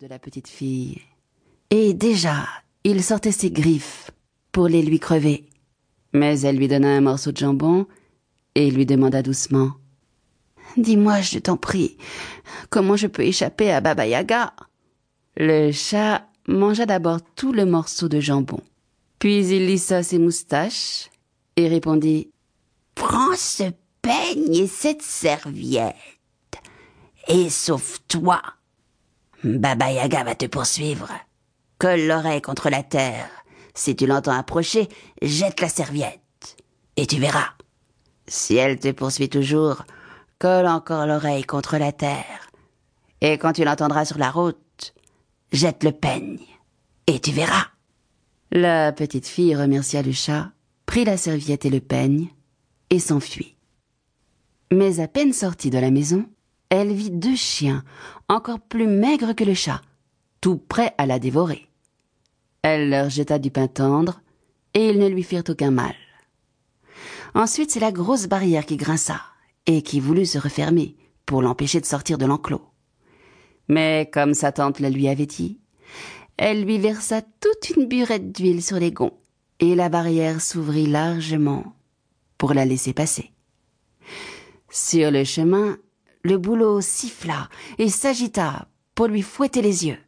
de la petite fille. Et déjà, il sortait ses griffes pour les lui crever. Mais elle lui donna un morceau de jambon et lui demanda doucement Dis-moi, je t'en prie, comment je peux échapper à Baba Yaga? Le chat mangea d'abord tout le morceau de jambon. Puis il lissa ses moustaches et répondit Prends ce peigne et cette serviette et sauve-toi. Baba Yaga va te poursuivre. Colle l'oreille contre la terre. Si tu l'entends approcher, jette la serviette. Et tu verras. Si elle te poursuit toujours, colle encore l'oreille contre la terre. Et quand tu l'entendras sur la route, jette le peigne. Et tu verras. La petite fille remercia le chat, prit la serviette et le peigne, et s'enfuit. Mais à peine sortie de la maison, elle vit deux chiens, encore plus maigres que le chat, tout prêts à la dévorer. Elle leur jeta du pain tendre, et ils ne lui firent aucun mal. Ensuite, c'est la grosse barrière qui grinça, et qui voulut se refermer, pour l'empêcher de sortir de l'enclos. Mais comme sa tante le lui avait dit, elle lui versa toute une burette d'huile sur les gonds, et la barrière s'ouvrit largement pour la laisser passer. Sur le chemin, le bouleau siffla et s'agita pour lui fouetter les yeux.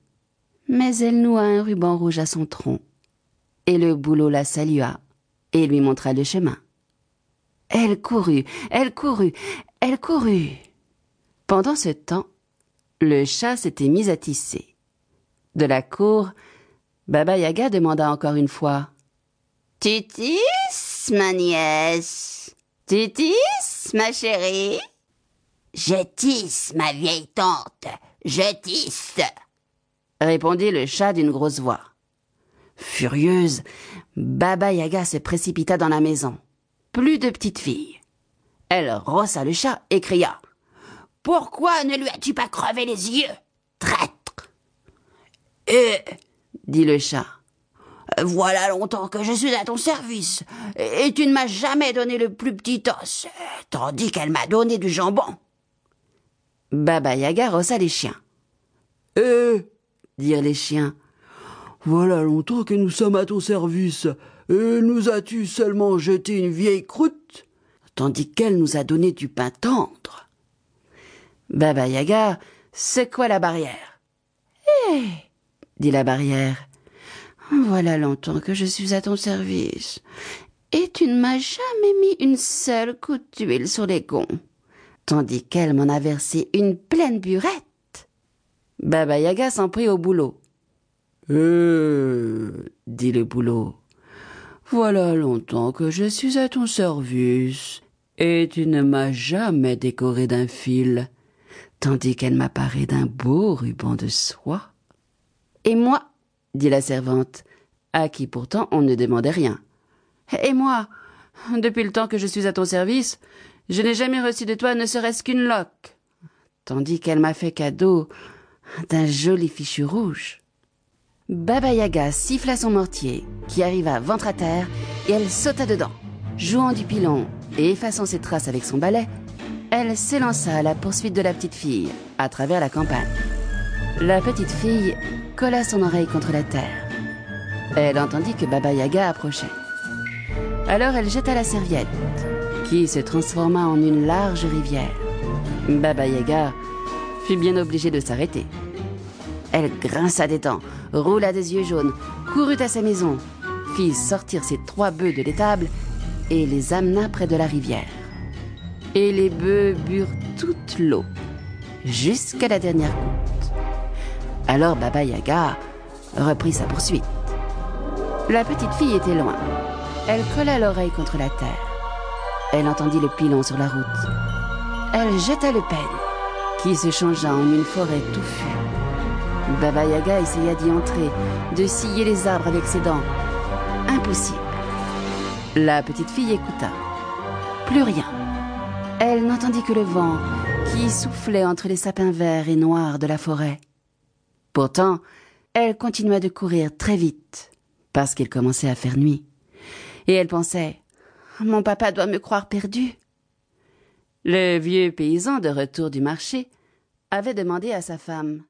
Mais elle noua un ruban rouge à son tronc, et le bouleau la salua et lui montra le chemin. Elle courut, elle courut, elle courut. Pendant ce temps, le chat s'était mis à tisser. De la cour, Baba Yaga demanda encore une fois Tu tisses, ma nièce? Tu tisses, ma chérie? Je tisse, ma vieille tante, je tisse répondit le chat d'une grosse voix. Furieuse, Baba Yaga se précipita dans la maison. Plus de petite fille. Elle rossa le chat et cria Pourquoi ne lui as-tu pas crevé les yeux, traître? Eh dit le chat. Voilà longtemps que je suis à ton service, et tu ne m'as jamais donné le plus petit os, tandis qu'elle m'a donné du jambon. Baba Yaga rossa les chiens. Eh dirent les chiens. Voilà longtemps que nous sommes à ton service, et nous as-tu seulement jeté une vieille croûte, tandis qu'elle nous a donné du pain tendre. Baba Yaga secoua la barrière. Eh dit la barrière. Voilà longtemps que je suis à ton service, et tu ne m'as jamais mis une seule goutte d'huile sur les gonds, tandis qu'elle m'en a versé une pleine burette. Baba Yaga s'en prit au boulot. Euh, dit le boulot. Voilà longtemps que je suis à ton service, et tu ne m'as jamais décoré d'un fil, tandis qu'elle m'a d'un beau ruban de soie. Et moi, dit la servante, à qui pourtant on ne demandait rien. Et moi, depuis le temps que je suis à ton service, je n'ai jamais reçu de toi ne serait-ce qu'une loque, tandis qu'elle m'a fait cadeau d'un joli fichu rouge. Baba Yaga siffla son mortier, qui arriva ventre à terre, et elle sauta dedans. Jouant du pilon et effaçant ses traces avec son balai, elle s'élança à la poursuite de la petite fille, à travers la campagne. La petite fille colla son oreille contre la terre. Elle entendit que Baba Yaga approchait. Alors elle jeta la serviette, se transforma en une large rivière. Baba Yaga fut bien obligée de s'arrêter. Elle grinça des dents, roula des yeux jaunes, courut à sa maison, fit sortir ses trois bœufs de l'étable et les amena près de la rivière. Et les bœufs burent toute l'eau, jusqu'à la dernière goutte. Alors Baba Yaga reprit sa poursuite. La petite fille était loin. Elle colla l'oreille contre la terre. Elle entendit le pilon sur la route. Elle jeta le peigne, qui se changea en une forêt touffue. Baba Yaga essaya d'y entrer, de scier les arbres avec ses dents. Impossible. La petite fille écouta. Plus rien. Elle n'entendit que le vent qui soufflait entre les sapins verts et noirs de la forêt. Pourtant, elle continua de courir très vite, parce qu'il commençait à faire nuit. Et elle pensait Mon papa doit me croire perdue. Le vieux paysan de retour du marché avait demandé à sa femme